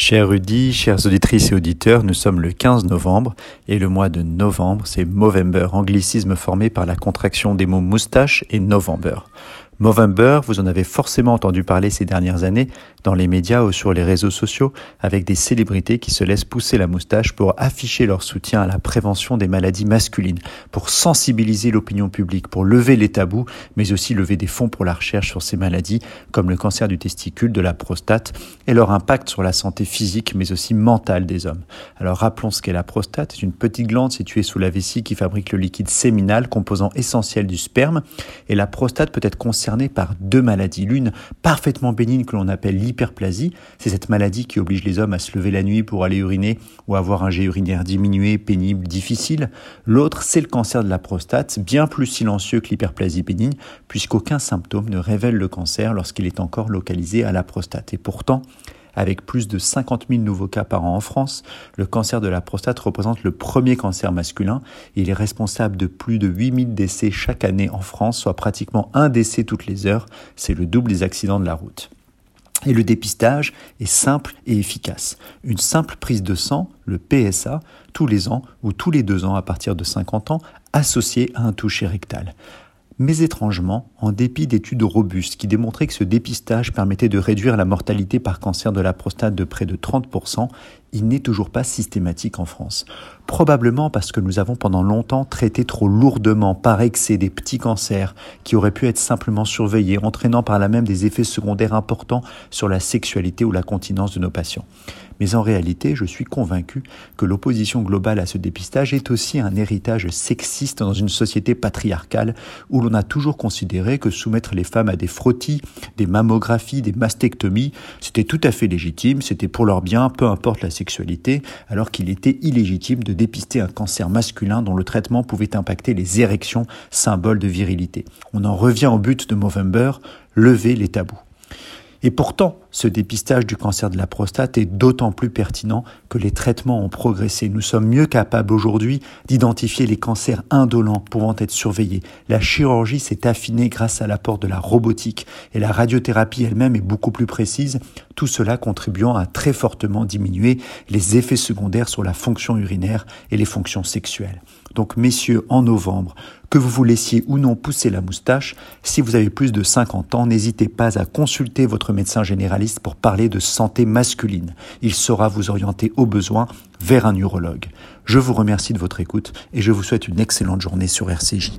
Chers Rudy, chères auditrices et auditeurs, nous sommes le 15 novembre et le mois de novembre, c'est Movember, anglicisme formé par la contraction des mots moustache et November. Movember, vous en avez forcément entendu parler ces dernières années dans les médias ou sur les réseaux sociaux avec des célébrités qui se laissent pousser la moustache pour afficher leur soutien à la prévention des maladies masculines, pour sensibiliser l'opinion publique, pour lever les tabous, mais aussi lever des fonds pour la recherche sur ces maladies comme le cancer du testicule, de la prostate et leur impact sur la santé physique mais aussi mentale des hommes. Alors rappelons ce qu'est la prostate, c'est une petite glande située sous la vessie qui fabrique le liquide séminal, composant essentiel du sperme et la prostate peut être par deux maladies. L'une parfaitement bénigne que l'on appelle l'hyperplasie, c'est cette maladie qui oblige les hommes à se lever la nuit pour aller uriner ou avoir un jet urinaire diminué, pénible, difficile. L'autre, c'est le cancer de la prostate, bien plus silencieux que l'hyperplasie bénigne, puisqu'aucun symptôme ne révèle le cancer lorsqu'il est encore localisé à la prostate. Et pourtant, avec plus de 50 000 nouveaux cas par an en France, le cancer de la prostate représente le premier cancer masculin. Il est responsable de plus de 8 000 décès chaque année en France, soit pratiquement un décès toutes les heures. C'est le double des accidents de la route. Et le dépistage est simple et efficace. Une simple prise de sang, le PSA, tous les ans ou tous les deux ans à partir de 50 ans, associée à un toucher rectal. Mais étrangement, en dépit d'études robustes qui démontraient que ce dépistage permettait de réduire la mortalité par cancer de la prostate de près de 30%, il n'est toujours pas systématique en France. Probablement parce que nous avons pendant longtemps traité trop lourdement par excès des petits cancers qui auraient pu être simplement surveillés, entraînant par là même des effets secondaires importants sur la sexualité ou la continence de nos patients. Mais en réalité, je suis convaincu que l'opposition globale à ce dépistage est aussi un héritage sexiste dans une société patriarcale où l'on a toujours considéré que soumettre les femmes à des frottis, des mammographies, des mastectomies, c'était tout à fait légitime, c'était pour leur bien, peu importe la sexualité, alors qu'il était illégitime de dépister un cancer masculin dont le traitement pouvait impacter les érections, symbole de virilité. On en revient au but de Movember, lever les tabous. Et pourtant, ce dépistage du cancer de la prostate est d'autant plus pertinent que les traitements ont progressé. Nous sommes mieux capables aujourd'hui d'identifier les cancers indolents pouvant être surveillés. La chirurgie s'est affinée grâce à l'apport de la robotique et la radiothérapie elle-même est beaucoup plus précise, tout cela contribuant à très fortement diminuer les effets secondaires sur la fonction urinaire et les fonctions sexuelles. Donc messieurs, en novembre, que vous vous laissiez ou non pousser la moustache, si vous avez plus de 50 ans, n'hésitez pas à consulter votre médecin généraliste pour parler de santé masculine. Il saura vous orienter au besoin vers un urologue. Je vous remercie de votre écoute et je vous souhaite une excellente journée sur RCJ.